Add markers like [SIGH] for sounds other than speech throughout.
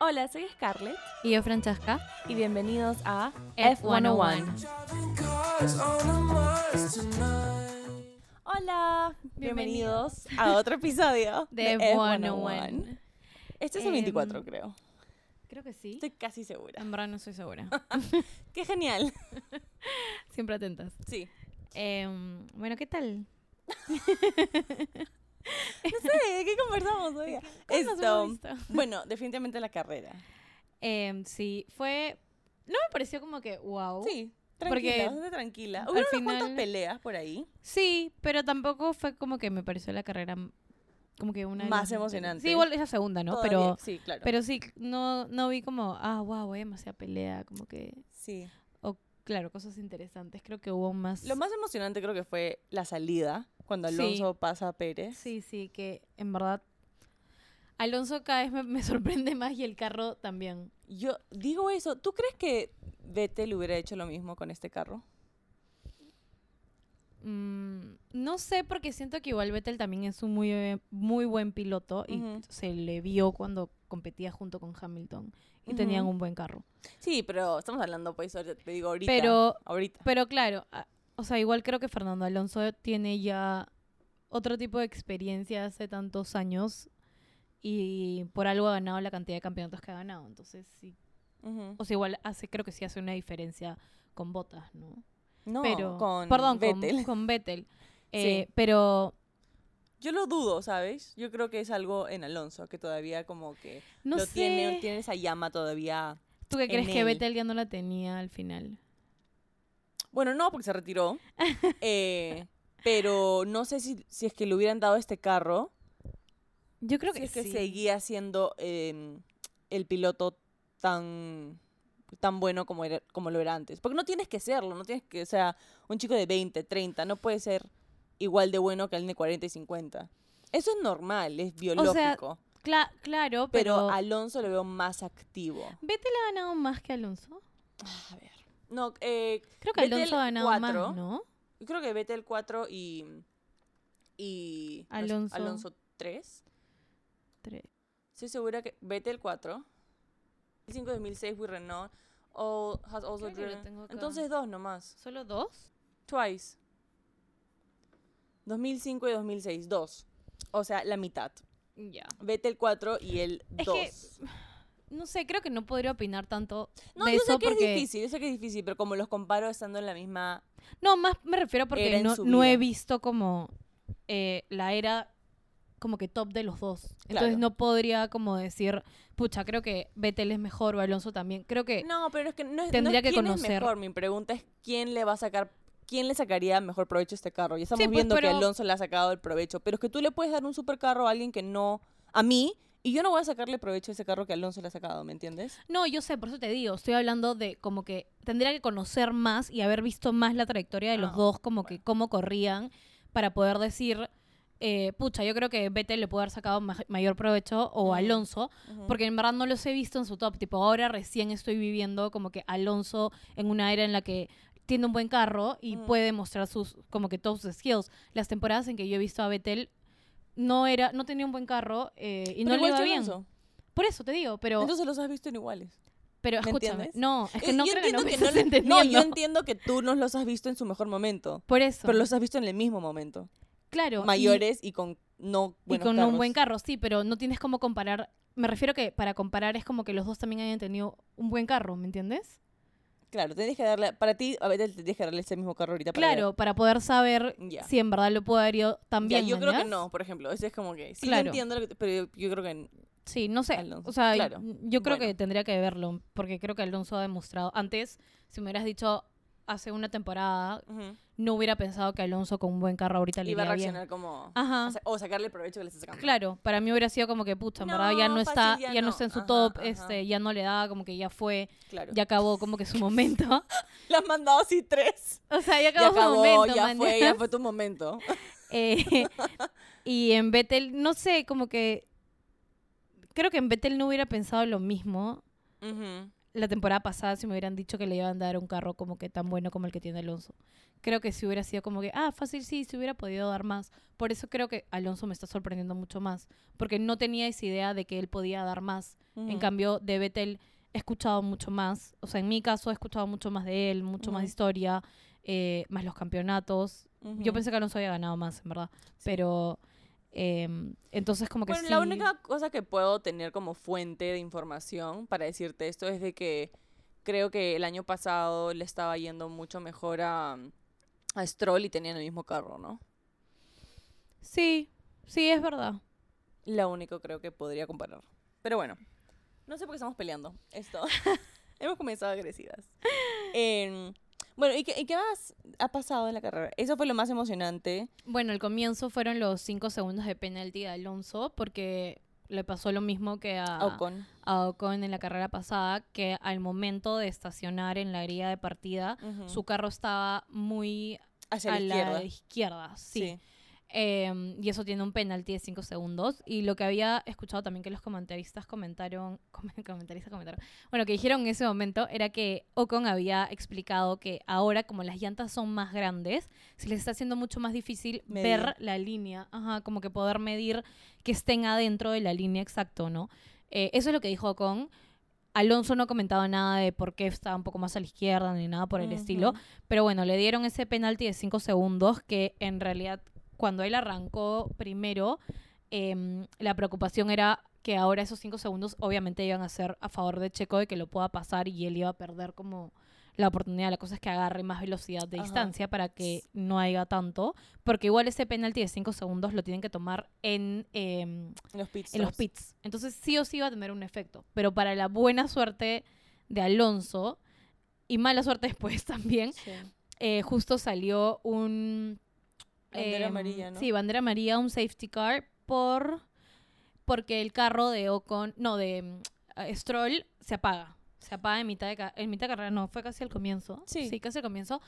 Hola, soy Scarlett Y yo, Francesca. y bienvenidos a F101. Hola, bienvenidos a [LAUGHS] otro episodio De de F101. F101. Este es el Em, 24, creo. Creo que sí. Estoy casi segura. En verdad no estoy segura. [LAUGHS] [LAUGHS] Qué genial. Siempre atentas. Sí. Em, bueno, ¿qué tal? [LAUGHS] No sé, ¿de qué conversamos hoy? ¿Cómo nos Esto. [LAUGHS] Bueno, definitivamente la carrera. Em, sí, fue... No me pareció como que, wow. Sí, Porque tranquila, bastante tranquila. Hubo unas cuantas final- peleas por ahí. Sí, pero tampoco fue como que me pareció la carrera como que una... Más emocionante. Sí, igual es la segunda, ¿no? Todavía, Pero... Sí, claro. Pero sí, no, no vi como, ah, wow, hay demasiada pelea, como que, sí. claro, cosas interesantes. Creo que hubo más... Lo más emocionante creo que fue la salida, cuando Sí. Alonso pasa a Pérez. Sí, sí, que en verdad Alonso cada vez me, me [LAUGHS] sorprende más y el carro también. Yo digo eso, ¿tú crees que Vettel hubiera hecho lo mismo con este carro? Mm, no sé, porque siento que igual Vettel también es un muy, eh, muy buen piloto y se le vio cuando competía junto con Hamilton y tenían Ujú. un buen carro. Sí, pero estamos hablando, pues, ahorita- te digo ahorita. Pero- ahorita. Pero claro, o sea, igual creo que Fernando Alonso tiene ya otro tipo de experiencia hace tantos años y por algo ha ganado la cantidad de campeonatos que ha ganado. Entonces, sí. O sea, igual hace, creo que sí hace una diferencia con Botas, ¿no? No, pero, con perdón, con- Vettel. Con, Vettel. [LAUGHS] Eh, Sí. Pero Yo lo dudo, ¿sabes? Yo creo que es algo en Alonso, que todavía como que no lo sé. tiene, tiene esa llama todavía. ¿Tú qué crees que. Vettel ya no la tenía al final? Bueno, no, porque se retiró. Eh, pero no sé si, si es que le hubieran dado este carro, Yo creo si que es que sí. seguía siendo eh, el piloto tan tan bueno como era como lo era antes porque no tienes que serlo no tienes que o sea un chico de 20 30 no puede ser igual de bueno que alguien de 40 y 50 eso es normal es biológico Cla- claro, pero, pero, Alonso lo veo más activo Vettel ha ganado más que Alonso. a ver no eh, Creo que Vettel Alonso ganado cuatro. más, ¿no? creo que Vettel 4 y y no sé, Alonso. Alonso 3 Tres. Estoy segura que Vettel 4. 5 2006 with Renault. All has also. Entonces dos nomás. ¿Solo dos? Twice. 2005 y 2006. Dos. O sea, la mitad. Ya. Vettel 4 y el Es 2. que no sé, creo que no podría opinar tanto no, de yo eso sé que porque es difícil, yo sé que es difícil, pero como los comparo estando en la misma... no, más me refiero porque no, no he visto como eh, la era como que top de los dos. Entonces Claro. no podría como decir, pucha, creo que Vettel es mejor o Alonso también. Creo que No, pero es que no es, Tendría no que quién conocer. es mejor. Mi pregunta es quién le va a sacar... ¿Quién le sacaría mejor provecho a este carro? Y estamos Sí, pues, viendo que Alonso le ha sacado el provecho. Pero es que tú le puedes dar un supercarro a alguien que no... A mí, y yo no voy a sacarle provecho a ese carro que Alonso le ha sacado, ¿me entiendes? No, yo sé, por eso te digo, estoy hablando de como que tendría que conocer más y haber visto más la trayectoria de los Ah, dos, como que cómo corrían, para poder decir, eh, pucha, yo creo que Vettel le puede haber sacado ma- mayor provecho o. Alonso, Ujú. porque en verdad no los he visto en su top, tipo, ahora recién estoy viviendo como que Alonso en una era en la que tiene un buen carro y Mm. puede mostrar sus, como que todos sus skills. Las temporadas en que yo he visto a Vettel no era, no tenía un buen carro eh, y Pero no le iba bien. Por eso te digo, pero... Entonces los has visto en iguales. Pero ¿Me escúchame, entiendes? no, es que Eh, no yo creo que no que no, le- no, yo entiendo que tú no los has visto en su mejor momento. Por eso. Pero los has visto en el mismo momento. claro, Mayores y, con no y, con un buen carro, sí, pero no tienes cómo comparar. Me refiero que para comparar es como que los dos también hayan tenido un buen carro, ¿me entiendes? Claro, tienes que darle... Para ti, a Vettel te tienes que darle ese mismo carro ahorita para Claro, para poder saber si en verdad lo puede haber ido ver. también. Ya, yo creo que no, por ejemplo. Ese es como que... Sí, Claro. yo entiendo, lo que te- pero yo, yo creo que... Sí, no sé. Alonso, O sea, claro. yo creo que tendría que verlo, porque creo que Alonso ha demostrado. Antes, si me hubieras dicho hace una temporada, no hubiera pensado que Alonso con un buen carro ahorita le iba a bien. reaccionar como... Ajá. o sa- O sacarle el provecho que le está sacando. Claro, para mí hubiera sido como que, pucha, en verdad ya No, está, ya, ya no no. está en su Ajá, top, ajá. este, ya no le da, como que ya fue, Claro. ya acabó como que su momento. [LAUGHS] Le has mandado así tres. O sea, ya Ya acabó, acabó, su momento, ya fue, ya. ya fue tu [LAUGHS] momento. Eh, y en Vettel, no sé, como que creo que en Vettel no hubiera pensado lo mismo. Ujú. La temporada pasada si me hubieran dicho que le iban a dar un carro como que tan bueno como el que tiene Alonso. Creo que si hubiera sido como que, ah, fácil, sí, se hubiera podido dar más. Por eso creo que Alonso me está sorprendiendo mucho más, porque no tenía esa idea de que él podía dar más. En cambio, de Vettel he escuchado mucho más, o sea, en mi caso he escuchado mucho más de él, mucho más historia, eh, más los campeonatos. Yo pensé que Alonso había ganado más, en verdad, Sí. pero em, entonces como que Bueno, sí. la única cosa que puedo tener como fuente de información para decirte esto es de que creo que el año pasado le estaba yendo mucho mejor a, a Stroll y tenían el mismo carro, ¿no? Sí, sí, es verdad. Lo único creo que podría comparar. Pero bueno, no sé por qué estamos peleando esto. [LAUGHS] Hemos comenzado agresivas. [LAUGHS] Em, bueno, ¿y qué, y qué más ha pasado en la carrera? Eso fue lo más emocionante. Bueno, el comienzo fueron los cinco segundos de penalti de Alonso porque le pasó lo mismo que a, Ocon. a Ocon en la carrera pasada, que al momento de estacionar en la grilla de partida, su carro estaba muy Hacia la a izquierda. la izquierda, sí. Sí. Em, y eso tiene un penalti de 5 segundos. Y lo que había escuchado también que los comentaristas comentaron, [LAUGHS] comen- comentaristas comentaron, bueno, que dijeron en ese momento era que Ocon había explicado que ahora como las llantas son más grandes, se les está haciendo mucho más difícil Medir. ver la línea, ajá, como que poder medir que estén adentro de la línea exacto, ¿no? Eh, eso es lo que dijo Ocon. Alonso no comentaba nada de por qué estaba un poco más a la izquierda ni nada por el estilo. Pero bueno, le dieron ese penalti de 5 segundos que en realidad cuando él arrancó primero, em, la preocupación era que ahora esos 5 segundos obviamente iban a ser a favor de Checo de que lo pueda pasar y él iba a perder como la oportunidad. La cosa es que agarre más velocidad de Ajá. distancia para que no haya tanto. Porque igual ese penalti de 5 segundos lo tienen que tomar en, em, En los pits. en los pits. Entonces sí o sí va a tener un efecto. Pero para la buena suerte de Alonso y mala suerte después [LAUGHS] también, Sí. eh, justo salió un... Bandera em, amarilla, ¿no? Sí, bandera amarilla, un safety car por... Porque el carro de Ocon, no, de mm, eh, Stroll se apaga. Se apaga en mitad de, en mitad de carrera, no, fue casi al comienzo. Sí. casi al comienzo.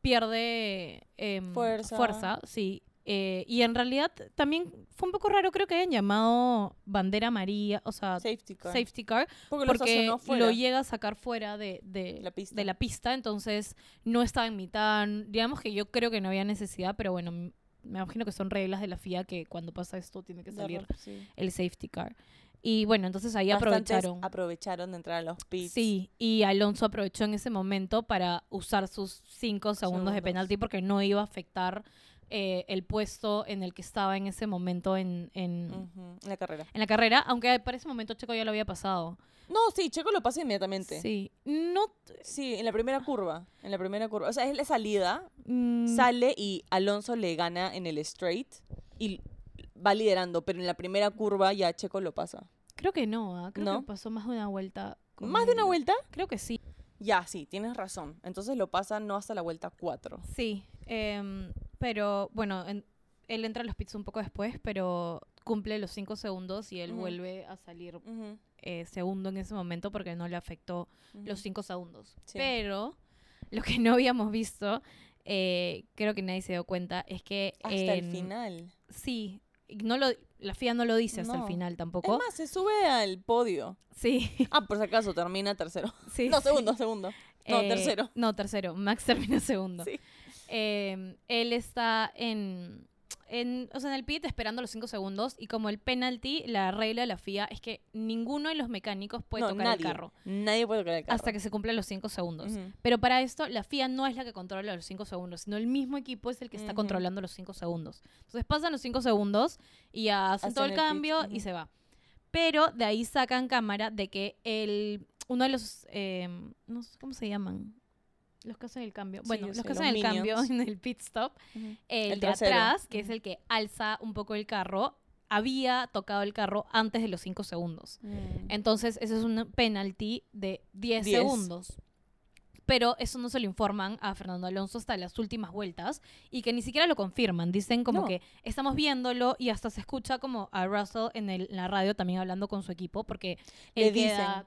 Pierde em, Fuerza. fuerza, sí. Eh, y en realidad también fue un poco raro, creo que hayan llamado bandera amarilla, o sea, Safety car. safety car, porque lo porque lo llega a sacar fuera de, de- La pista. de la pista, entonces no estaba en mitad. Digamos que yo creo que no había necesidad, pero bueno, me imagino que son reglas de la FIA que cuando pasa esto tiene que salir sí. el safety car. Y bueno, entonces ahí Bastantes aprovecharon. aprovecharon de entrar a los pits. Sí, y Alonso aprovechó en ese momento para usar sus cinco segundos de penalti porque no iba a afectar eh, el puesto en el que estaba en ese momento en, en, la carrera. en la carrera, aunque para ese momento Checo ya lo había pasado. No, sí, Checo lo pasa inmediatamente. Sí. Sí, no... en la primera curva. En la primera curva. O sea, es la salida, mm, sale y Alonso le gana en el straight y va liderando, pero en la primera curva ya Checo lo pasa. Creo que no, ah, creo ¿No? que pasó más de una vuelta. ¿Más de una vuelta? Creo que sí. Ya, sí, tienes razón. Entonces lo pasa no hasta la vuelta 4. Sí, em, pero bueno, en- él entra a los pits un poco después, pero cumple los cinco segundos y él vuelve a salir eh, segundo en ese momento porque no le afectó los cinco segundos. Sí. Pero lo que no habíamos visto, eh, creo que nadie se dio cuenta, es que Hasta el final. Sí, no lo, la FIA no lo dice hasta No. el final Es tampoco. más, se sube al podio. Sí, [LAUGHS] Ah, por si acaso, termina tercero. sí. [LAUGHS] No, segundo, segundo. No, Eh, tercero. No, tercero. Max termina segundo. Sí. Eh, él está en, en, o sea, en el pit esperando los cinco segundos y como el penalty, la regla de la FIA es que ninguno de los mecánicos puede no, tocar nadie. el carro Nadie puede tocar el carro. hasta que se cumplan los cinco segundos. Ujú. Pero para esto, la FIA no es la que controla los cinco segundos, sino el mismo equipo es el que está controlando los cinco segundos. Entonces pasan los cinco segundos y hacen todo el cambio y se va. Pero de ahí sacan cámara de que el uno de los, eh, no sé cómo se llaman, los que hacen el cambio. Bueno, los sé, que los hacen el cambio [LAUGHS] en el pit stop, el, El de atrás, que es el que alza un poco el carro, había tocado el carro antes de los cinco segundos. Mm. Entonces, ese es un penalty de 10 Diez. segundos. Pero eso no se lo informan a Fernando Alonso hasta las últimas vueltas y que ni siquiera lo confirman. Dicen como No. que estamos viéndolo y hasta se escucha como a Russell en, el- en la radio también hablando con su equipo porque Le él queda dicen.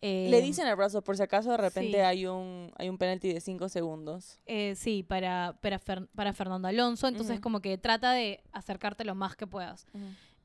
Cuarto. Le Eh, dicen a Russell, por si acaso de repente sí. hay un hay un penalti de 5 segundos. eh, sí, para, para, Fer- para Fernando Alonso. Entonces Ujú. como que trata de acercarte lo más que puedas.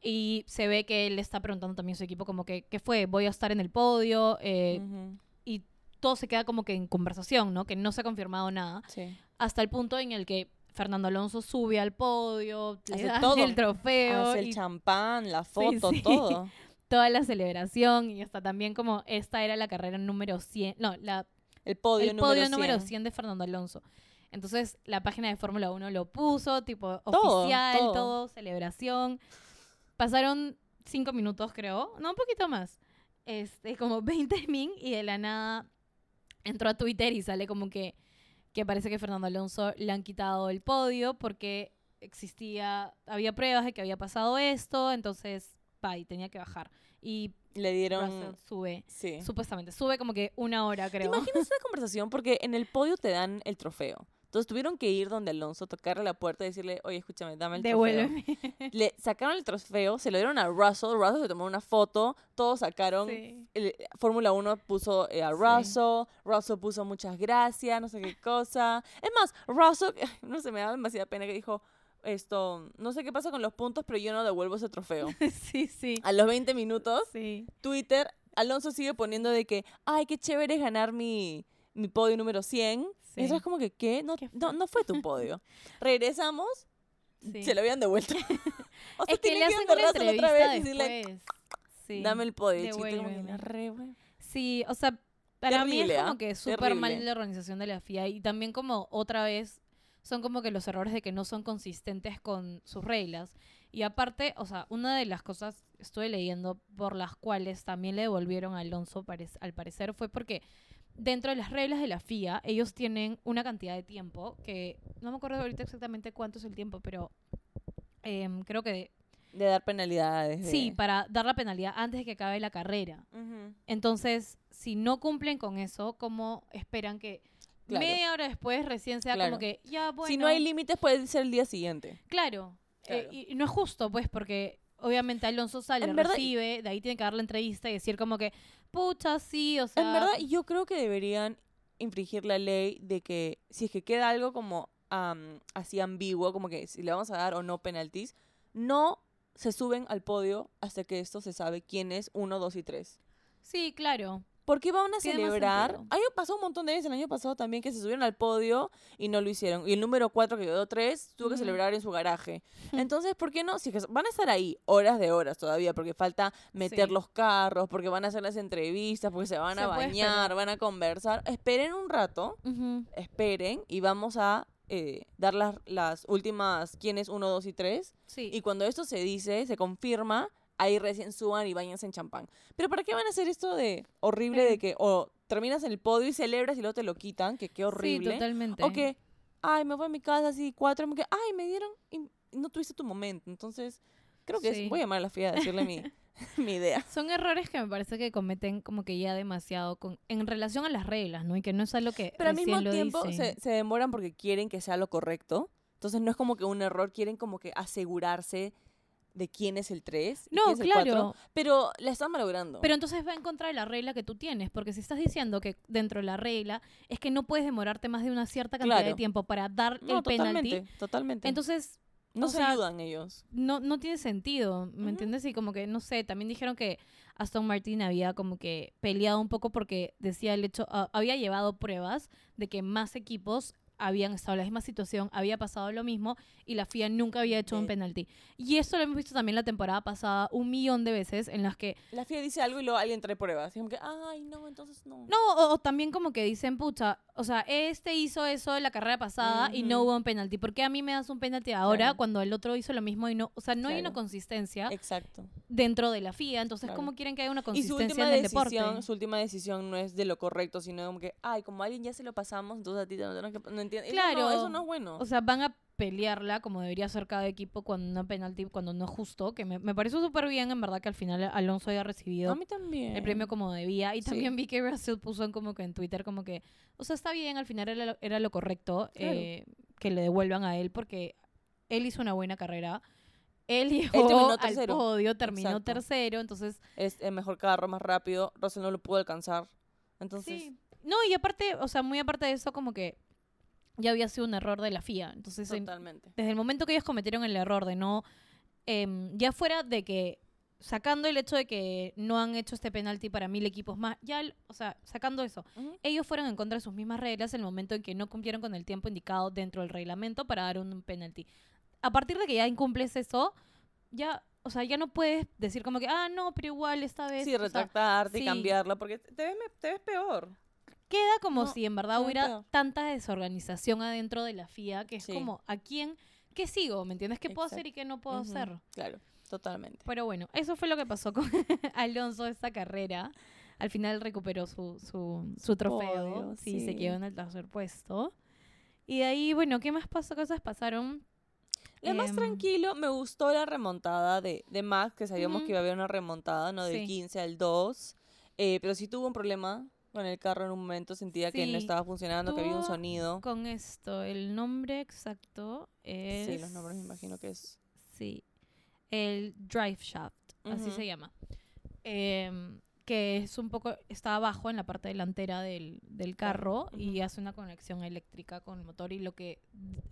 Y se ve que él está preguntando también a su equipo como que, ¿qué fue? Voy a estar en el podio. eh, Ujú, Y todo se queda como que en conversación, ¿no? Que no se ha confirmado nada. Sí. Hasta el punto en el que Fernando Alonso sube al podio, le Hace todo. el trofeo Hace el y champán, la foto, sí. todo. [LAUGHS] toda la celebración. Y hasta también como esta era la carrera número 100. No, la El podio, el número, podio 100. número 100 de Fernando Alonso. Entonces la página de Fórmula 1 lo puso, tipo Todo, oficial, todo. todo. celebración. Pasaron cinco minutos, creo, no, un poquito más. Este, como 20 min y de la nada entró a Twitter y sale como que, que parece que Fernando Alonso le han quitado el podio porque existía, había pruebas de que había pasado esto, entonces, pa, y tenía que bajar. Y Le dieron... Russell sube, Sí. supuestamente, sube como que una hora, ¿Te creo. imaginas esa [LAUGHS] conversación? Porque en el podio te dan el trofeo. Entonces tuvieron que ir donde Alonso, tocarle la puerta y decirle, oye, escúchame, dame el trofeo. Devuélveme. [LAUGHS] Le sacaron el trofeo, se lo dieron a Russell, Russell se tomó una foto, todos sacaron, Sí. Fórmula 1 puso eh, a Sí. Russell, Russell puso muchas gracias, no sé qué cosa. Es más, Russell, [LAUGHS] no sé, me da demasiada pena que dijo esto, no sé qué pasa con los puntos, pero yo no devuelvo ese trofeo. [LAUGHS] sí, sí. A los 20 minutos, Sí. Twitter, Alonso sigue poniendo de que, ay, qué chévere es ganar mi, mi podio número 100. Sí. Y eso es como que, ¿qué? No, ¿Qué no, no fue tu podio. [LAUGHS] Regresamos, sí. se lo habían devuelto. [LAUGHS] o sea, es que le hacen una entrevista otra vez y decirle, después. Sí. dame el podio. que, devuélveme. "No, re, güey". Sí, o sea, para mí es ¿ah? como que súper mal la organización de la FIA y también como otra vez son como que los errores de que no son consistentes con sus reglas. Y aparte, o sea, una de las cosas estuve leyendo por las cuales también le devolvieron a Alonso al parecer fue porque dentro de las reglas de la FIA ellos tienen una cantidad de tiempo que no me acuerdo ahorita exactamente cuánto es el tiempo, pero em, creo que De dar penalidades. de- sí, para dar la penalidad antes de que acabe la carrera. Ujú. Entonces, si no cumplen con eso, ¿cómo esperan que Claro. media hora después recién sea Claro. como que ya bueno? Si no hay límites, puede ser el día siguiente. Claro. eh, Claro. y, y no es justo, pues, porque obviamente Alonso sale, En verdad- recibe, de ahí tiene que dar la entrevista y decir como que, pucha, sí, o sea... En verdad, yo creo que deberían infringir la ley de que si es que queda algo como am, así ambiguo, como que si le vamos a dar o no penaltis, no se suben al podio hasta que esto se sabe quién es uno, dos y tres. Sí, claro. ¿Por qué van a Tiene celebrar? sentido. A mí me pasó un montón de veces el año pasado también que se subieron al podio y no lo hicieron. Y el número 4 que quedó 3 tuvo que celebrar en su garaje. Entonces, ¿por qué no? Si es que van a estar ahí horas de horas todavía porque falta meter Sí. los carros, porque van a hacer las entrevistas, porque se van a Se bañar, van a conversar. Esperen un rato, esperen y vamos a eh, dar las, las últimas quiénes 1, 2 y 3. Sí. Y cuando esto se dice, se confirma, ahí recién suban y bañense en champán. Pero ¿para qué van a hacer esto de horrible Sí. de que o terminas en el podio y celebras y luego te lo quitan? Que qué Sí, horrible. totalmente. o que, ay, me voy a mi casa así, cuatro, que, ay, me dieron y no tuviste tu momento. Entonces, creo que es- Sí. voy a llamar a la FIA a decirle mi, [LAUGHS] [LAUGHS] mi idea. Son errores que me parece que cometen como que ya demasiado con, en relación a las reglas, ¿no? Y que no es algo que Pero al mismo tiempo se, se demoran porque quieren que sea lo correcto. Entonces no es como que un error, quieren como que asegurarse de quién es el 3. No, quién es el cuatro, claro. pero la están malogrando. Pero entonces va en contra de la regla que tú tienes, porque si estás diciendo que dentro de la regla es que no puedes demorarte más de una cierta cantidad de Claro. tiempo para dar no, el penalti, totalmente, totalmente. entonces no se sea, ayudan ellos. no, no tiene sentido, ¿me entiendes? Y como que, no sé, también dijeron que Aston Martin había como que peleado un poco porque decía el hecho, ah, había llevado pruebas de que más equipos habían estado en la misma situación, había pasado lo mismo y la FIA nunca había hecho un penalti. Y eso lo hemos visto también la temporada pasada un millón de veces en las que La FIA dice algo y luego alguien trae pruebas. Y como que, ay, no, entonces no. No, o, o también como que dicen, pucha, o sea, este hizo eso en la carrera pasada y no hubo un penalti. ¿Por qué a mí me das un penalti ahora Claro. cuando el otro hizo lo mismo y no? O sea, no hay una consistencia Exacto. dentro de la FIA. Entonces, Claro. ¿cómo quieren que haya una Y su consistencia en el decisión, deporte? su última decisión no es de lo correcto, sino como que, ay, como a alguien ya se lo pasamos, entonces a ti te tenemos que... No entiendes. Claro. Eso no, eso no es bueno. O sea, van a pelearla como debería ser cada equipo cuando no penalti, cuando no es justo. Que me, me pareció súper bien, en verdad, que al final Alonso haya recibido a mí también. el premio como debía. Y Sí. también vi que Russell puso en como que en Twitter como que, o sea, está bien, al final era lo, era lo correcto Claro. eh, que le devuelvan a él porque él hizo una buena carrera. Él llegó terminó al podio, terminó Exacto. tercero, entonces Es el mejor carro, más rápido. Russell no lo pudo alcanzar. Entonces, sí. No, y aparte, o sea, muy aparte de eso como que ya había sido un error de la FIA. Entonces, en- totalmente. desde el momento que ellos cometieron el error de no em, ya fuera de que, sacando el hecho de que no han hecho este penalti para mil equipos más, ya, el- o sea, sacando eso, ellos fueron en contra de sus mismas reglas en el momento en que no cumplieron con el tiempo indicado dentro del reglamento para dar un penalti. A partir de que ya incumples eso, ya, o sea, ya no puedes decir como que, ah, no, pero igual esta vez. Sí, o sea, retractarte sí. y cambiarla, porque te ves, te ves peor. Queda como No, si en verdad hubiera peor. tanta desorganización adentro de la FIA que es Sí. como, ¿a quién? ¿Qué sigo? ¿Me entiendes? ¿Qué puedo hacer y qué no puedo hacer? Claro, totalmente. Pero bueno, eso fue lo que pasó con [LAUGHS] Alonso esta carrera. Al final recuperó su, su, su trofeo. podio, sí, se quedó en el tercer puesto. Y de ahí, bueno, ¿qué más pasó? Cosas pasaron. Lo más Em, tranquilo, me gustó la remontada de, de Max, que sabíamos que iba a haber una remontada, ¿no? Del Sí. 15 al 2. eh, pero sí tuvo un problema con el carro en un momento, sentía que no estaba funcionando, que había un sonido. Con esto, el nombre exacto es... Sí, los nombres me imagino que es. Sí. El drive shaft, así se llama. Em, que es un poco, está abajo en la parte delantera del, del carro y hace una conexión eléctrica con el motor y lo que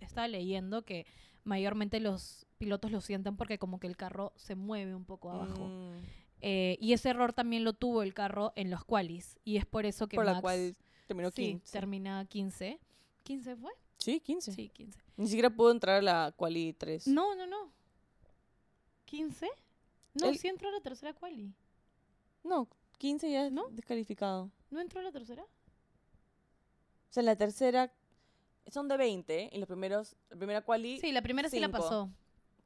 estaba leyendo que mayormente los pilotos lo sienten porque como que el carro se mueve un poco abajo. Mm, Eh, y ese error también lo tuvo el carro en los qualis y es por eso que por la Max cual terminó sí, 15. termina 15. ¿15 fue? Sí, 15. Sí, 15. Ni siquiera pudo entrar a la quali 3. No, no, no. ¿15? No, El- sí entró a la tercera quali. No, 15 ya es ¿No? descalificado. ¿No entró a la tercera? O sea, la tercera son de 20 y los primeros, la primera quali, Sí, la primera sí la cinco. pasó.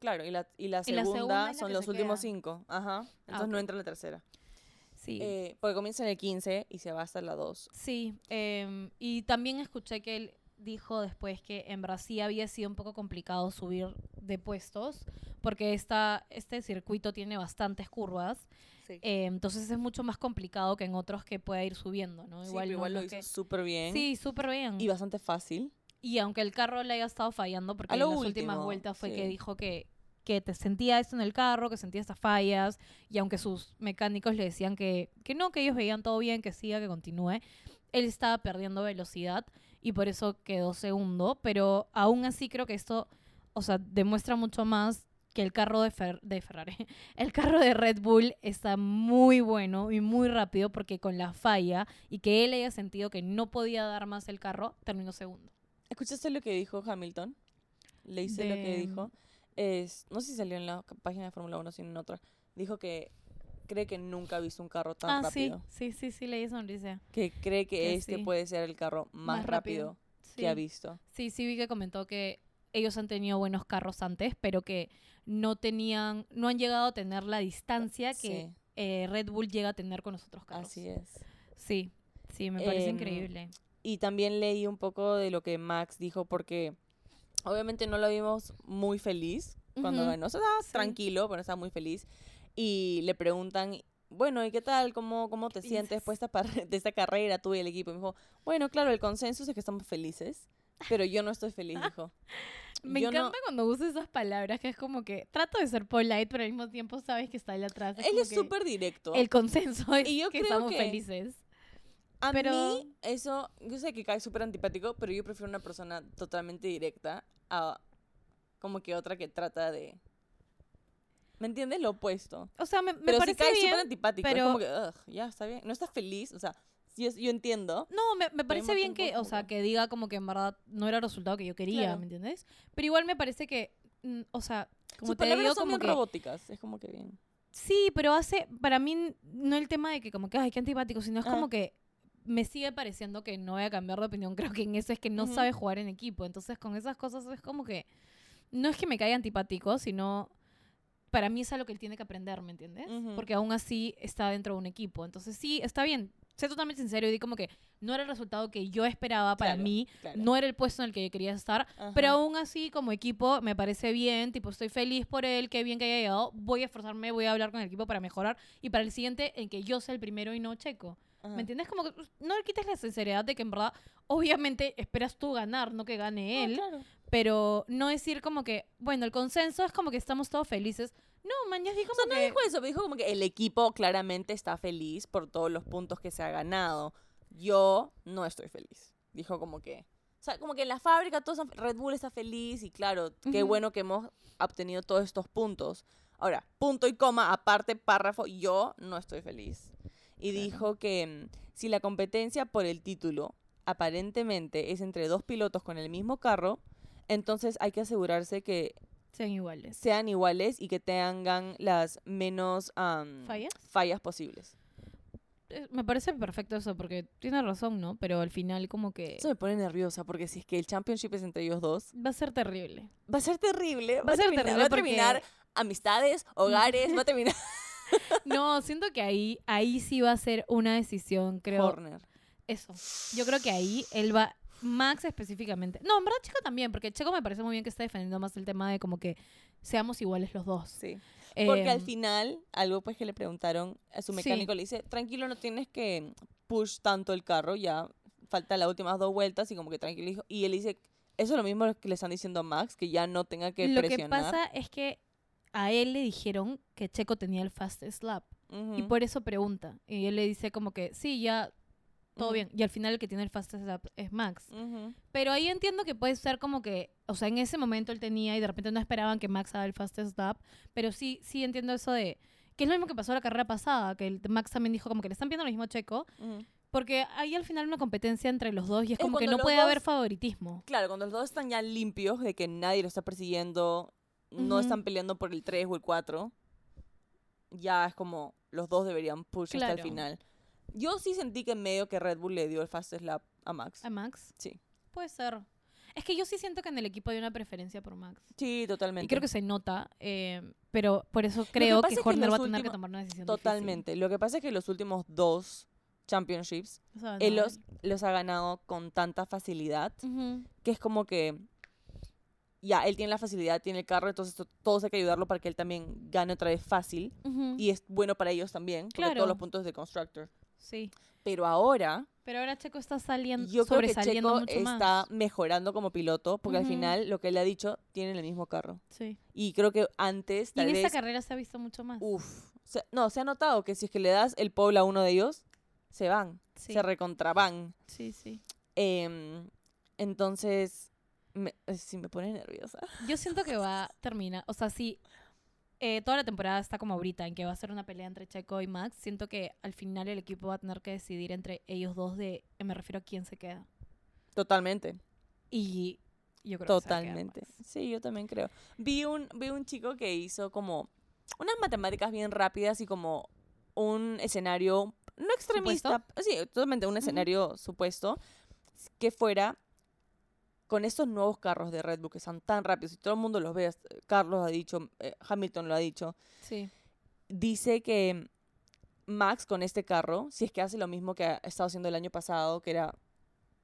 Claro, y la, y la Y la segunda, son los últimos queda. 5. Ajá. Entonces no entra en la tercera. Sí. Eh, porque comienza en el 15 y se va hasta la 2. sí. em, y también escuché que él dijo después que en Brasil había sido un poco complicado subir de puestos porque esta, este circuito tiene bastantes curvas. Sí. eh, entonces es mucho más complicado que en otros que pueda ir subiendo, ¿no? Sí, Igual, no igual lo hizo que- súper bien. Sí, súper bien. Y bastante fácil. Y aunque el carro le haya estado fallando, porque A en las últimas vueltas fue que sí. dijo que, que te sentía esto en el carro, que sentía estas fallas, y aunque sus mecánicos le decían que, que no, que ellos veían todo bien, que siga, que continúe, él estaba perdiendo velocidad y por eso quedó segundo, pero aún así creo que esto, o sea, demuestra mucho más que el carro de, Fer- de Ferrari, [LAUGHS] el carro de Red Bull está muy bueno y muy rápido porque con la falla y que él haya sentido que no podía dar más el carro, terminó segundo. ¿Escuchaste lo que dijo Hamilton? Le hice lo que dijo. Es, no sé si salió en la página de Fórmula 1 o en otra. Dijo que cree que nunca ha visto un carro tan ah, rápido. sí, sí, sí, sí, leí noticia. Que cree que, Que este sí. puede ser el carro más, Más rápido, rápido. Sí. que ha visto. Sí, sí vi que comentó que ellos han tenido buenos carros antes, pero que no tenían, no han llegado a tener la distancia que eh, Red Bull llega a tener con los otros carros. así es. Sí, sí, me parece Em, increíble. Y también leí un poco de lo que Max dijo porque obviamente no lo vimos muy feliz cuando Ujú, ganó. O sea, estaba sí. tranquilo, pero estaba muy feliz. Y le preguntan, bueno, ¿y qué tal? ¿Cómo, cómo te ¿Qué sientes después [LAUGHS] de esta, carrera tú y el equipo? Y me dijo, bueno, claro, el consenso es que estamos felices, pero yo no estoy feliz, dijo. [LAUGHS] Me yo no- encanta cuando usa esas palabras, que es como que trato de ser polite, pero al mismo tiempo sabes que está él atrás. Él como es súper directo. El consenso es Y yo que creo estamos que- felices. A Pero- mí, eso, yo sé que cae súper antipático, pero yo prefiero una persona totalmente directa a como que otra que trata de... ¿Me entiendes? Lo opuesto. O sea, me, me Pero sí parece cae bien. súper antipático. pero- Es como que, "Ugh, ya, está bien. No estás feliz. O sea, yo, yo entiendo. No, me, me parece bien que, o sea, que- diga como que en verdad no era el resultado que yo quería, Claro. ¿me entiendes? Pero igual me parece que, mm, o sea, como Sus te digo, son como que... robóticas. Es como que bien. Sí, pero hace, para mí, no el tema de que como que, ay, qué antipático, sino es Ah. como que me sigue pareciendo que no voy a cambiar de opinión. [LAUGHS] Creo que en eso es que no Ujú. sabe jugar en equipo. Entonces, con esas cosas es como que, no es que me caiga antipático, sino para mí es algo que él tiene que aprender, ¿me entiendes? Ujú. Porque aún así está dentro de un equipo. Entonces, sí, está bien. Sé totalmente sincero y di como que no era el resultado que yo esperaba para Claro, mí, claro. no era el puesto en el que yo quería estar, pero aún así, como equipo, me parece bien, tipo, estoy feliz por él, qué bien que haya llegado, voy a esforzarme, voy a hablar con el equipo para mejorar y para el siguiente en que yo sea el primero y no Checo. Ajá. ¿Me entiendes? Como que pues, no le quites la sinceridad de que en verdad, obviamente esperas tú ganar, no que gane No, él, claro. pero no decir como que, bueno, el consenso es como que estamos todos felices. No, man, ya dijo O sea, como no que... dijo eso, dijo como que el equipo claramente está feliz por todos los puntos que se ha ganado. Yo no estoy feliz. Dijo como que sea, como que en la fábrica todos están- Red Bull está feliz y claro, qué Ujú. bueno que hemos obtenido todos estos puntos. Ahora, punto y coma, aparte párrafo, yo no estoy feliz. Y Claro. dijo que mm, si la competencia por el título aparentemente es entre dos pilotos con el mismo carro, entonces hay que asegurarse que Sean iguales. sean iguales y que tengan las menos am, ¿Fallas? fallas posibles. Eh, Me parece perfecto eso, porque tiene razón, ¿no? Pero al final como que Eso me pone nerviosa porque si es que el championship es entre ellos dos, va a ser terrible. va a ser terrible. Va a ser terminar, terrible va a porque- terminar amistades, hogares, va a terminar [LAUGHS] [LAUGHS] No, siento que ahí, ahí sí va a ser una decisión, creo. Horner. Eso. Yo creo que ahí él va. Max específicamente. No, en verdad Checo también, porque Checo me parece muy bien que está defendiendo más el tema de como que seamos iguales los dos. Sí. Porque al final, algo pues que le preguntaron a su Sí. mecánico, le dice, tranquilo, no tienes que push tanto el carro, ya falta las últimas dos vueltas y como que tranquilo. hijo". Y él dice, eso es lo mismo que le están diciendo a Max, que ya no tenga que Lo que presionar. pasa es que a él le dijeron que Checo tenía el fastest lap. Y por eso pregunta. Y él le dice como que, sí, ya, todo bien. Y al final el que tiene el fastest lap es Max. Pero ahí entiendo que puede ser como que, o sea, en ese momento él tenía y de repente no esperaban que Max haga el fastest lap. Pero sí, sí entiendo eso de, que es lo mismo que pasó la carrera pasada, que el, Max también dijo como que le están viendo lo mismo a Checo. Porque hay al final una competencia entre los dos y es como que no puede dos- haber favoritismo. Claro, cuando los dos están ya limpios de que nadie lo está persiguiendo, no están peleando por el 3 o el 4, ya es como los dos deberían push hasta el final. Yo sí sentí que en medio que Red Bull le dio el fastest lap a Max. ¿A Max? Sí. Puede ser. Es que yo sí siento que en el equipo hay una preferencia por Max. Sí, totalmente. Y creo que se nota, eh, pero por eso creo que es que Horner va a tener que tomar una decisión Totalmente. Lo que pasa es que los últimos dos championships, difícil. O sea, él los, los ha ganado con tanta facilidad que es como que ya, él tiene la facilidad, tiene el carro, entonces to- todos hay que ayudarlo para que él también gane otra vez fácil. Y es bueno para ellos también, Claro. todos los puntos de Constructor. Sí. Pero ahora, Pero ahora Checo está saliendo, yo creo que Checo mucho está más. mejorando como piloto, porque al final lo que él ha dicho, tienen el mismo carro. Sí. Y creo que antes, Y tal en vez, esta carrera se ha visto mucho más. uff, no, se ha notado que si es que le das el pole a uno de ellos, se van, sí. se recontraban. sí, sí. Em, entonces, me, eh, sí me pone nerviosa. Yo siento que va a [LAUGHS] terminar, o sea, sí, eh, toda la temporada está como ahorita, en que va a ser una pelea entre Checo y Max. Siento que al final el equipo va a tener que decidir entre ellos dos de, eh, me refiero a quién se queda. Totalmente, Y yo creo que se va a quedar totalmente. Max. Sí, yo también creo. Vi un, vi un chico que hizo como unas matemáticas bien rápidas y como un escenario, no extremista, sí, totalmente un escenario supuesto, que fuera con estos nuevos carros de Red Bull que son tan rápidos y todo el mundo los ve, Carlos ha dicho, eh, Hamilton lo ha dicho, Sí. dice que Max con este carro, si es que hace lo mismo que ha estado haciendo el año pasado, que era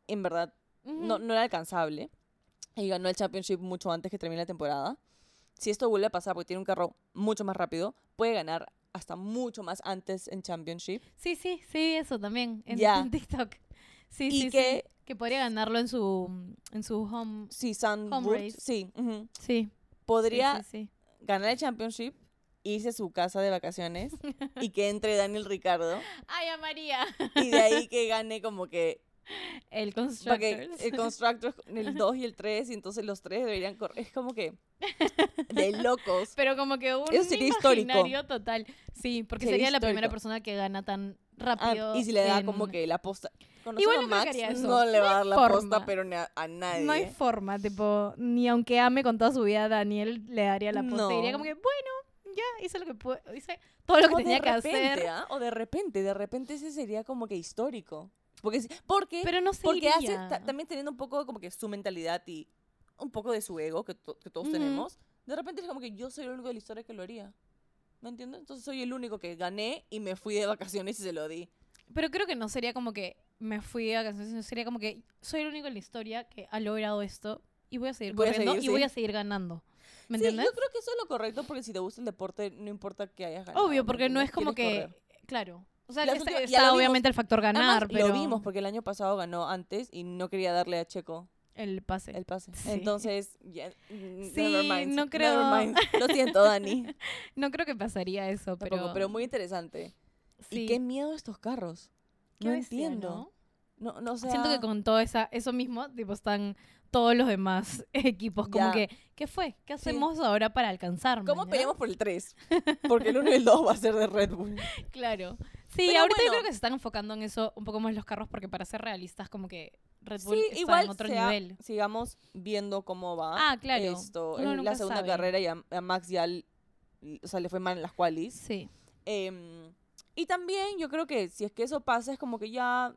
en verdad no, era alcanzable, y ganó el championship mucho antes que termine la temporada, si esto vuelve a pasar porque tiene un carro mucho más rápido, puede ganar hasta mucho más antes en championship. Sí, sí, sí, eso también. En, [LAUGHS] en TikTok. Sí, Y sí, que- sí. Que podría ganarlo en su, en su home. Sí, Sun Home Wood, race. sí. Sí. podría Sí, sí, sí. ganar el championship, irse a su casa de vacaciones y que entre Daniel Ricardo [LAUGHS] Ay, a María. y de ahí que gane como que El Porque Constructors. el Constructor, el 2 y el 3, y entonces los tres deberían correr. Es como que [LAUGHS] de locos. Pero como que un Eso sería histórico. total. Sí, porque Sería sería la primera persona que gana tan Ah, rápido. y si le da en- como que la posta. Igual no a Max, haría eso. no le No va a dar la forma. posta, pero ni a, a nadie. No hay forma, tipo, ni aunque ame con toda su vida a Daniel, le daría la posta. No. Y diría como que, bueno, ya hice lo que pude, hice todo lo que o tenía de que repente, hacer. ¿ah? O de repente, de repente ese sería como que histórico. Porque, porque, Pero no porque hace, también teniendo un poco como que su mentalidad y un poco de su ego que, to- que todos Ujú. tenemos, de repente es como que yo soy el único de la historia que lo haría. ¿Me entiendes? Entonces soy el único que gané y me fui de vacaciones y se lo di. Pero creo que no sería como que me fui a canciones, sino sería como que soy el único en la historia que ha logrado esto y voy a seguir Voy a corriendo seguir, y voy sí. a seguir ganando. ¿Me sí, entiendes? yo creo que eso es lo correcto porque si te gusta el deporte, no importa que hayas ganado. Obvio, ¿me porque no es como que, correr. claro. O sea, está, obviamente el factor ganar, Además, pero lo vimos porque el año pasado ganó antes y no quería darle a Checo el pase. el pase. [LAUGHS] Sí. Entonces, mm, Sí, never mind, no never creo. mind. [LAUGHS] Lo siento, Dani. [LAUGHS] No creo que pasaría eso, Tampoco, pero pero muy interesante. sí. Y qué miedo estos carros. No bestia, entiendo. ¿no? No, no, o sea, Siento que con todo esa, eso mismo, tipo, están todos los demás equipos. Como Ya. que, ¿qué fue? ¿Qué hacemos ahora para alcanzar? ¿Cómo peleamos por el 3? Porque el 1 y el 2 va a ser de Red Bull. Claro. Sí, Pero ahorita yo creo que se están enfocando en eso un poco más los carros porque para ser realistas como que Red Bull Sí, está igual en otro sea- nivel. sigamos viendo cómo va. Ah, claro. Esto, Uno en la segunda sabe. carrera y a, a Max ya l- o sea, le fue mal en las qualis. Sí. Em, y también yo creo que si es que eso pasa es como que ya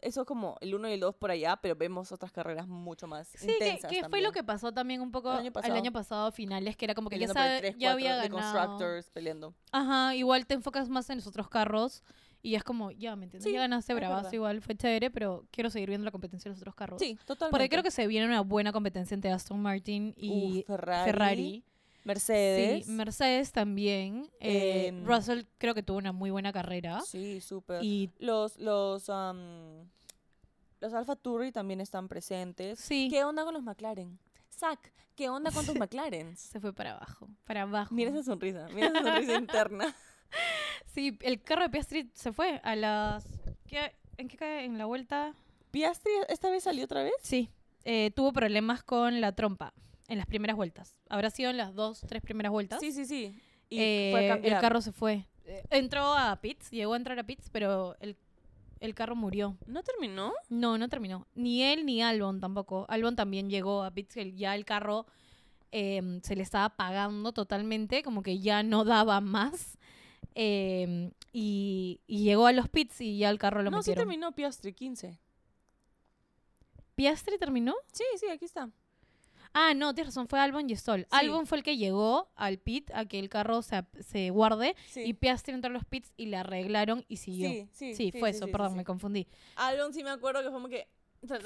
eso es como el 1 y el 2 por allá, pero vemos otras carreras mucho más Sí, intensas que fue lo que pasó también un poco El año pasado. año pasado, finales, que era como que ya, sabe- 3, ya 4 había de ganado. Constructors peleando. Ajá, igual te enfocas más en los otros carros y es como, ya, ¿me entiendes? Sí, ya ganaste bravazo igual, fue chévere, pero quiero seguir viendo la competencia de los otros carros. Sí, totalmente. Porque creo que se viene una buena competencia entre Aston Martin y Uf, Ferrari, Ferrari. Mercedes. Sí, Mercedes también. eh, Em, Russell creo que tuvo una muy buena carrera. Sí, súper. Y Los, los, am, los Alfa Turri también están presentes. sí, ¿Qué onda con los McLaren? Zach, ¿qué onda con tus [LAUGHS] McLaren? se fue para abajo, para abajo. Mira esa sonrisa, mira esa sonrisa [LAUGHS] interna. [LAUGHS] Sí, el carro de Piastri se fue a las... ¿qué- ¿En qué cae? ¿En la vuelta? ¿Piastri esta vez salió otra vez? Sí, eh, tuvo problemas con la trompa en las primeras vueltas. Habrá sido en las dos, tres primeras vueltas. Sí, sí, sí. Y Eh, fue a el carro se fue. Eh, Entró a pits, llegó a entrar a pits, pero el, el carro murió. ¿No terminó? No, no terminó. Ni él ni Albon tampoco. Albon también llegó a que ya el carro em, se le estaba apagando totalmente, como que ya no daba más. Em, y, y llegó a los pits y ya el carro lo no, sí metieron. terminó Piastri, 15. ¿Piastri terminó? Sí, sí, aquí está. Ah, no, tienes razón, fue Albon y Stoll. Albon fue el que llegó al pit a que el carro se, se guarde Sí, y Piastri entró a los pits y le arreglaron y siguió. sí, sí, Sí, fue sí, eso, sí, perdón, sí, me sí. confundí. Albon sí me acuerdo que fue como que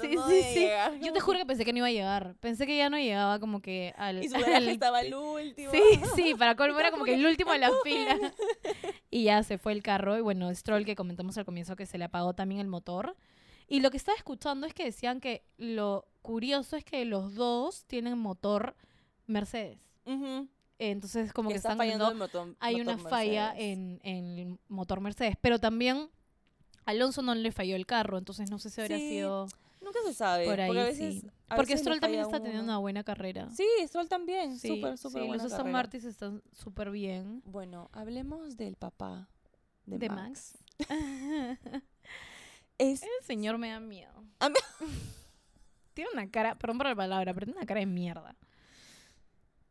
Sí, sí, sí. llegar, Yo te juro que pensé que no iba a llegar. Pensé que ya no llegaba como que al. Y su al- estaba el último. Sí, sí, para colmo era como que el último de la fila. [LAUGHS] Y ya se fue el carro. Y bueno, Stroll, que comentamos al comienzo que se le apagó también el motor. Y lo que estaba escuchando es que decían que lo curioso es que los dos tienen motor Mercedes. Entonces, como que que, está están fallando viendo el motor, hay una falla en, en el motor Mercedes. Pero también Alonso no le falló el carro, entonces no sé si habría sido Nunca se sabe. por ahí. porque a veces, sí. a Porque veces Stroll también está teniendo una buena carrera. Sí, Stroll también. Sí, súper, súper sí, buena los Aston. Martins están súper bien. Bueno, hablemos del papá de, De Max. Max. [LAUGHS] Es, El señor me da miedo. [LAUGHS] Tiene una cara, perdón por la palabra, pero tiene una cara de mierda.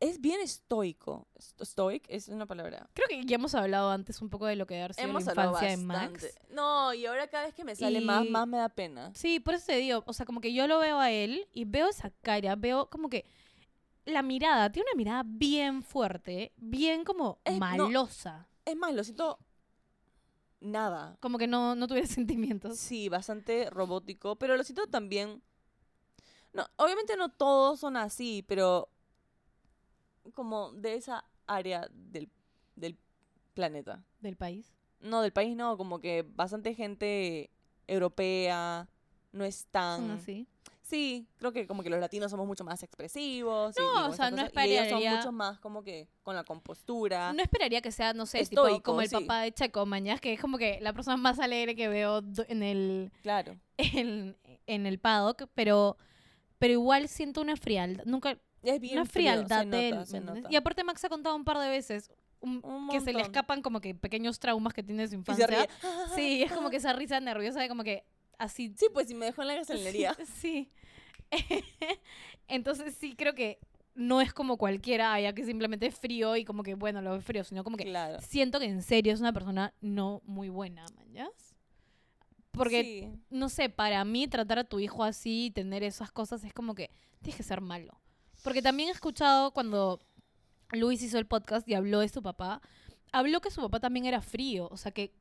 Es bien estoico. Est- Stoic es una palabra. Creo que ya hemos hablado antes un poco de lo que ha sido Hemos la infancia de. Max. No, y ahora cada vez que me sale más, Y- más me da pena. Sí, por eso te digo, o sea, como que yo lo veo a él y veo esa cara, veo como que la mirada, tiene una mirada bien fuerte, bien como Es- no. malosa, Es más, lo siento nada. como que no, no tuviera [LAUGHS] sentimientos. Sí, bastante robótico, pero lo siento también. No, obviamente no todos son así, pero como de esa área del, del planeta. Del país. No, del país no, como que bastante gente europea no es tan... Son así. Sí, creo que como que los latinos somos mucho más expresivos. No, y o sea, no cosas, y ellos son esperaría- mucho más como que con la compostura. No esperaría que sea, no sé, tipo, Estoico, como el sí. papá de Checo Mañas, que es como que la persona más alegre que veo en el, Claro. [LAUGHS] en, en el paddock, pero, pero igual siento una frialdad. Nunca, Es bien una frío, frialdad se de él. nota, ¿me se entendés? nota. Y aparte Max ha contado un par de veces un- Un que se le montón. escapan como que pequeños traumas que tiene de su Y se infancia. ríe. [LAUGHS] Sí, es como que esa risa nerviosa de como que así. Sí, pues si me dejó en la gasolinería. [LAUGHS] Sí. [LAUGHS] Entonces sí creo que no es como cualquiera allá que simplemente es frío y como que bueno, lo ve frío, sino como que Claro. siento que en serio es una persona no muy buena, ¿mañas? Porque, Sí. no sé, para mí tratar a tu hijo así y tener esas cosas es como que tienes que ser malo. Porque también he escuchado cuando Luis hizo el podcast y habló de su papá, habló que su papá también era frío, o sea que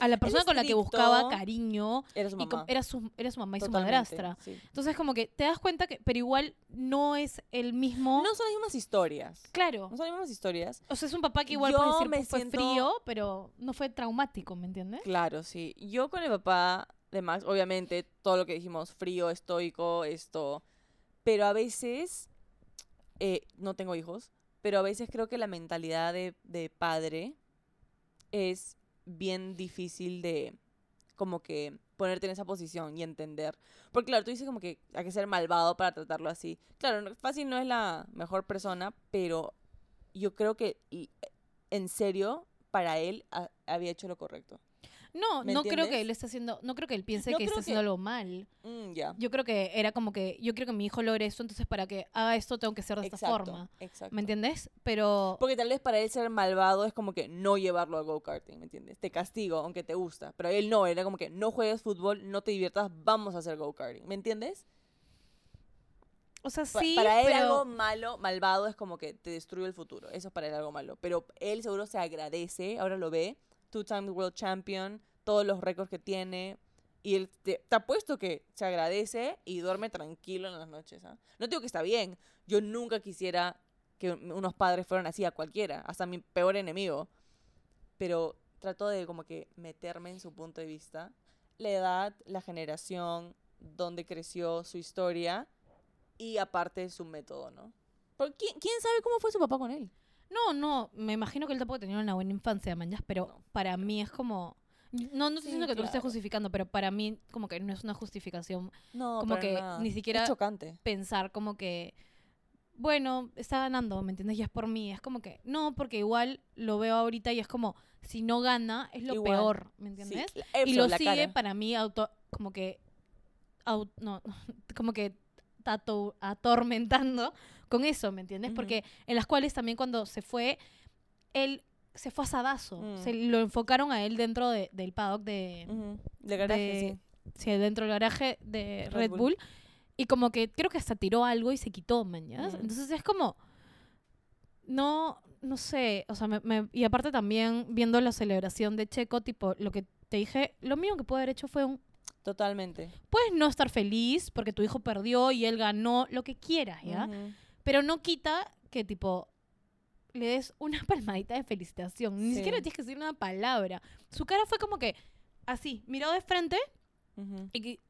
a la persona con la que buscaba cariño Era su y mamá. era su, era su mamá y su madrastra. sí. Entonces como que te das cuenta que, pero igual no es el mismo. No son las mismas historias. claro. No son las mismas historias. O sea, es un papá que igual Yo puede decir me fue siento- frío, pero no fue traumático, ¿me entiendes? Claro, sí. Yo con el papá de Max, obviamente, todo lo que dijimos, frío, estoico, esto. Pero a veces, eh, no tengo hijos, pero a veces creo que la mentalidad de, de padre es bien difícil de como que ponerte en esa posición y entender. Porque claro, tú dices como que hay que ser malvado para tratarlo así. Claro, fácil no es la mejor persona, pero yo creo que en serio, para él ha- había hecho lo correcto. No, ¿Me no creo que él esté haciendo, no creo que él piense No que está haciendo algo mal. Mm. Yo creo que era como que, yo quiero que mi hijo logre esto, entonces para que haga esto tengo que ser de esta forma. exacto. ¿Me entiendes? Pero Porque tal vez para él ser malvado es como que no llevarlo a go-karting, ¿me entiendes? Te castigo, aunque te gusta. Pero él no, era como que no juegues fútbol, no te diviertas, vamos a hacer go-karting, ¿me entiendes? O sea, Pa- sí, para él pero... algo malo, malvado, es como que te destruye el futuro. Eso es para él algo malo. Pero él seguro se agradece, ahora lo ve, two-time world champion, todos los récords que tiene. Y él te, te apuesto que se agradece y duerme tranquilo en las noches. ¿ah? No digo que está bien. Yo nunca quisiera que unos padres fueran así a cualquiera, hasta mi peor enemigo. Pero trato de como que meterme en su punto de vista. La edad, la generación, dónde creció, su historia y aparte su método, ¿no? Porque ¿quién, quién sabe cómo fue su papá con él? No, no, me imagino que él tampoco tenía una buena infancia, mañas, pero No. para mí es como... No, no estoy Sí, diciendo que tú lo estés claro. justificando, pero para mí como que no es una justificación No, Como que nada. ni siquiera- Es chocante. pensar como que, bueno, está ganando, ¿me entiendes? Ya es por mí. Es como que, no, porque igual lo veo ahorita y es como, si no gana, es lo Igual. peor, ¿me entiendes? y lo sigue cara. para mí auto, como que, no, [LAUGHS] como que atormentando con eso, ¿me entiendes? Porque en las cuales también cuando se fue, él se fue asadazo. Mm. Se lo enfocaron a él dentro de- del paddock de, garaje, de- sí. sí, dentro del garaje de Red Red, Bull. Bull. Y como que creo que hasta tiró algo y se quitó. Mm. Entonces es como. No, no sé. O sea, me, me- y aparte también viendo la celebración de Checo, tipo, lo que te dije, lo mío que pude haber hecho fue un. Totalmente. Puedes no estar feliz porque tu hijo perdió y él ganó, lo que quieras, ¿ya? Pero no quita que, tipo, le des una [LAUGHS] palmadita de felicitación. Ni Sí. siquiera tienes que decir una palabra. Su cara fue como que, así, miró de frente y que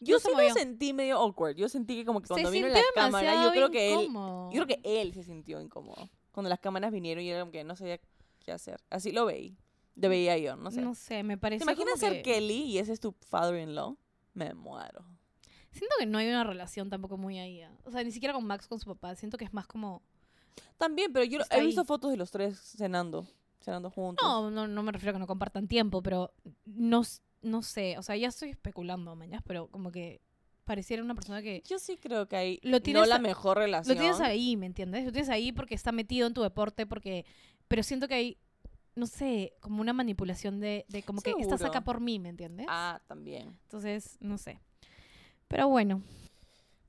Yo No sí lo sentí medio awkward. Yo sentí que como que cuando se vino la cámara, yo creo que él, yo creo que él se sintió incómodo. Cuando las cámaras vinieron y era como que no sabía qué hacer. Así lo veí. Veía yo, no sé. No sé, me ¿Te parece imaginas como ser que... Kelly y ese es tu father-in-law? Me muero. Siento que no hay una relación tampoco muy ahí. ¿ah? O sea, ni siquiera con Max con su papá. Siento que es más como... También, pero yo Está he visto ahí. fotos de los tres cenando. Cenando juntos. No, no, no me refiero a que no compartan tiempo, pero no, no sé. O sea, ya estoy especulando, mañas, pero como que pareciera una persona que... Yo sí creo que hay Lo no tienes la a- mejor relación. Lo tienes ahí, ¿me entiendes? Lo tienes ahí porque está metido en tu deporte, porque... Pero siento que hay, no sé, como una manipulación de, de como que estás acá por mí, ¿me entiendes? Ah, también. Entonces, no sé. Pero bueno,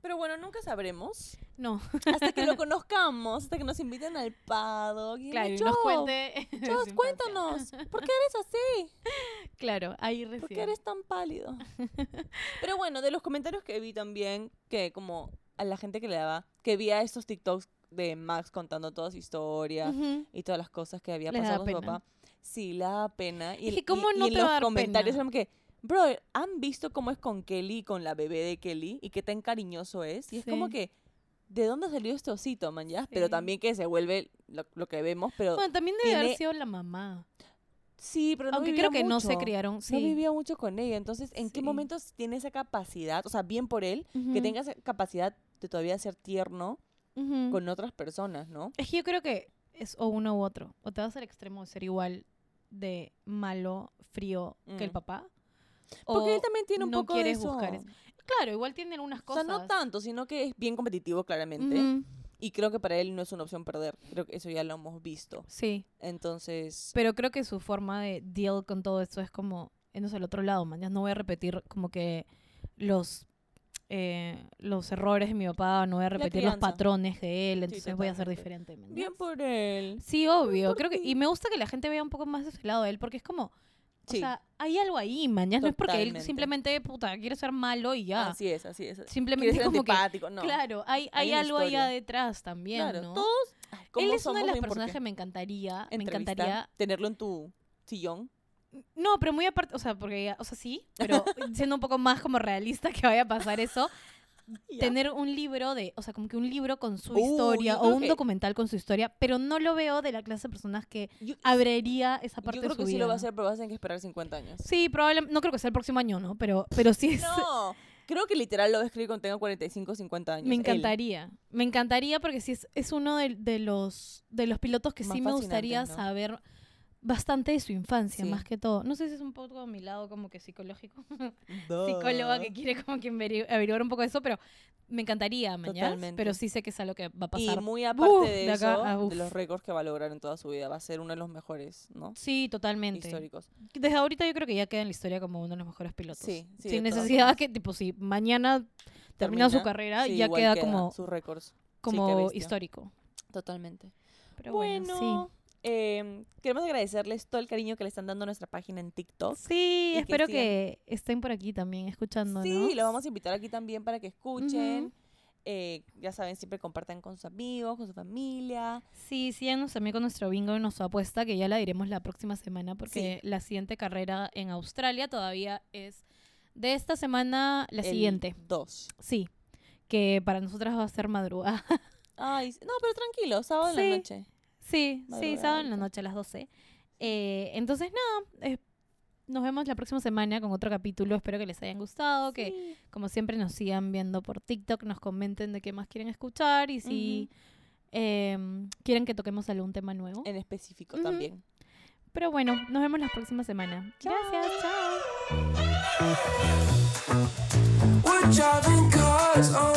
Pero bueno, nunca sabremos. no. Hasta que lo [LAUGHS] conozcamos, hasta que nos inviten al paddock. y Claro, y nos "Joe, cuente. [LAUGHS] infancia. cuéntanos, ¿por qué eres así? Claro, ahí ¿Por recién. qué eres tan pálido? [LAUGHS] Pero bueno, de los comentarios que vi también, que como a la gente que le daba, que vi a estos TikToks de Max contando toda su historia y todas las cosas que había Les pasado con su papá. Sí, le da pena. Y, Es que y- ¿cómo y no te va los dar comentarios pena? eran que, bro, ¿han visto cómo es con Kelly, con la bebé de Kelly? Y qué tan cariñoso es. Y es como que, ¿de dónde salió este osito, man? ya? Pero también que se vuelve lo, lo que vemos, pero Bueno, también debe haber sido la mamá. sí, pero no Aunque creo que no se criaron. No Sí. vivía mucho con ella. Entonces, ¿en qué momentos tiene esa capacidad? O sea, bien por él, que tenga esa capacidad de todavía ser tierno con otras personas, ¿no? Es que yo creo que es o uno u otro. O te vas al extremo de ser igual de malo, frío que el Mm. papá. Porque o él también tiene un no poco quieres de eso. buscar eso. Claro, igual tiene algunas O cosas. sea, no tanto, sino que es bien competitivo, claramente. Y creo que para él no es una opción perder. Creo que eso ya lo hemos visto. Sí, Entonces, pero creo que su forma de deal con todo esto es como, yéndose al otro lado, man. Ya no voy a repetir como que los eh, los errores de mi papá, no voy a repetir los patrones de él, entonces voy a ser diferente. bien por él. Sí, obvio. Creo que, y me gusta que la gente vea un poco más de ese lado de él, porque es como, Sí. o sea, hay algo ahí, man. Ya no es porque él simplemente, puta, quiere ser malo y ya. Así es, así es. Simplemente ser como que, no. claro, hay, hay, algo allá historia. detrás también, claro, ¿no? todos. ay, ¿cómo él es una de las personas que me encantaría, me encantaría, Tenerlo en tu sillón. No, pero muy aparte, o sea, porque, o sea, sí, pero [LAUGHS] siendo un poco más como realista que vaya a pasar eso, tener un libro de, o sea, como que un libro con su Uh, historia yo o creo un que- documental con su historia, pero no lo veo de la clase de personas que Yo, abriría esa parte yo de creo su que sí vida. lo va a hacer, pero vas a tener que esperar 50 años. Sí, probablemente, no creo que sea el próximo año, ¿no? Pero, pero sí es, No, creo que literal lo va a escribir cuando tenga 45 o 50 años. me él. encantaría. Me encantaría porque sí es, es uno de, de los, de los pilotos que Más sí me gustaría saber bastante de su infancia, Sí. más que todo. No sé si es un poco a mi lado como que psicológico, [LAUGHS] psicóloga que quiere como que averi- averiguar un poco de eso, pero me encantaría, mañana. Totalmente. Pero sí sé que es algo que va a Y pasar. muy aparte Uf, de, de acá eso, a uf. de los récords que va a lograr en toda su vida, va a ser uno de los mejores, ¿no? Sí, totalmente. Históricos. Desde ahorita yo creo que ya queda en la historia como uno de los mejores pilotos. Sí, sí, Sin de necesidad que, tipo, si mañana termina, su carrera, sí, ya igual queda como, sus récords. como histórico. Totalmente. Pero bueno, bueno, eh, queremos agradecerles todo el cariño que le están dando a nuestra página en TikTok. sí. Que espero que estén por aquí también escuchando, Sí, los vamos a invitar aquí también para que escuchen. Eh, ya saben, siempre compartan con sus amigos, con su familia. Sí, síganos también con nuestro bingo y nuestra apuesta, que ya la diremos la próxima semana, porque la siguiente carrera en Australia todavía es de esta semana la el siguiente. 2. Sí, que para nosotras va a ser madrugada. [LAUGHS] Ay, no, pero tranquilo, sábado en Sí. la noche. Sí, sí, sábado en la noche a las 12. Eh, entonces, nada, nos vemos la próxima semana con otro capítulo. Espero que les hayan gustado, que como siempre nos sigan viendo por TikTok, nos comenten de qué más quieren escuchar y si uh quieren que toquemos algún tema nuevo. En específico también. Pero bueno, nos vemos la próxima semana. Gracias, chao.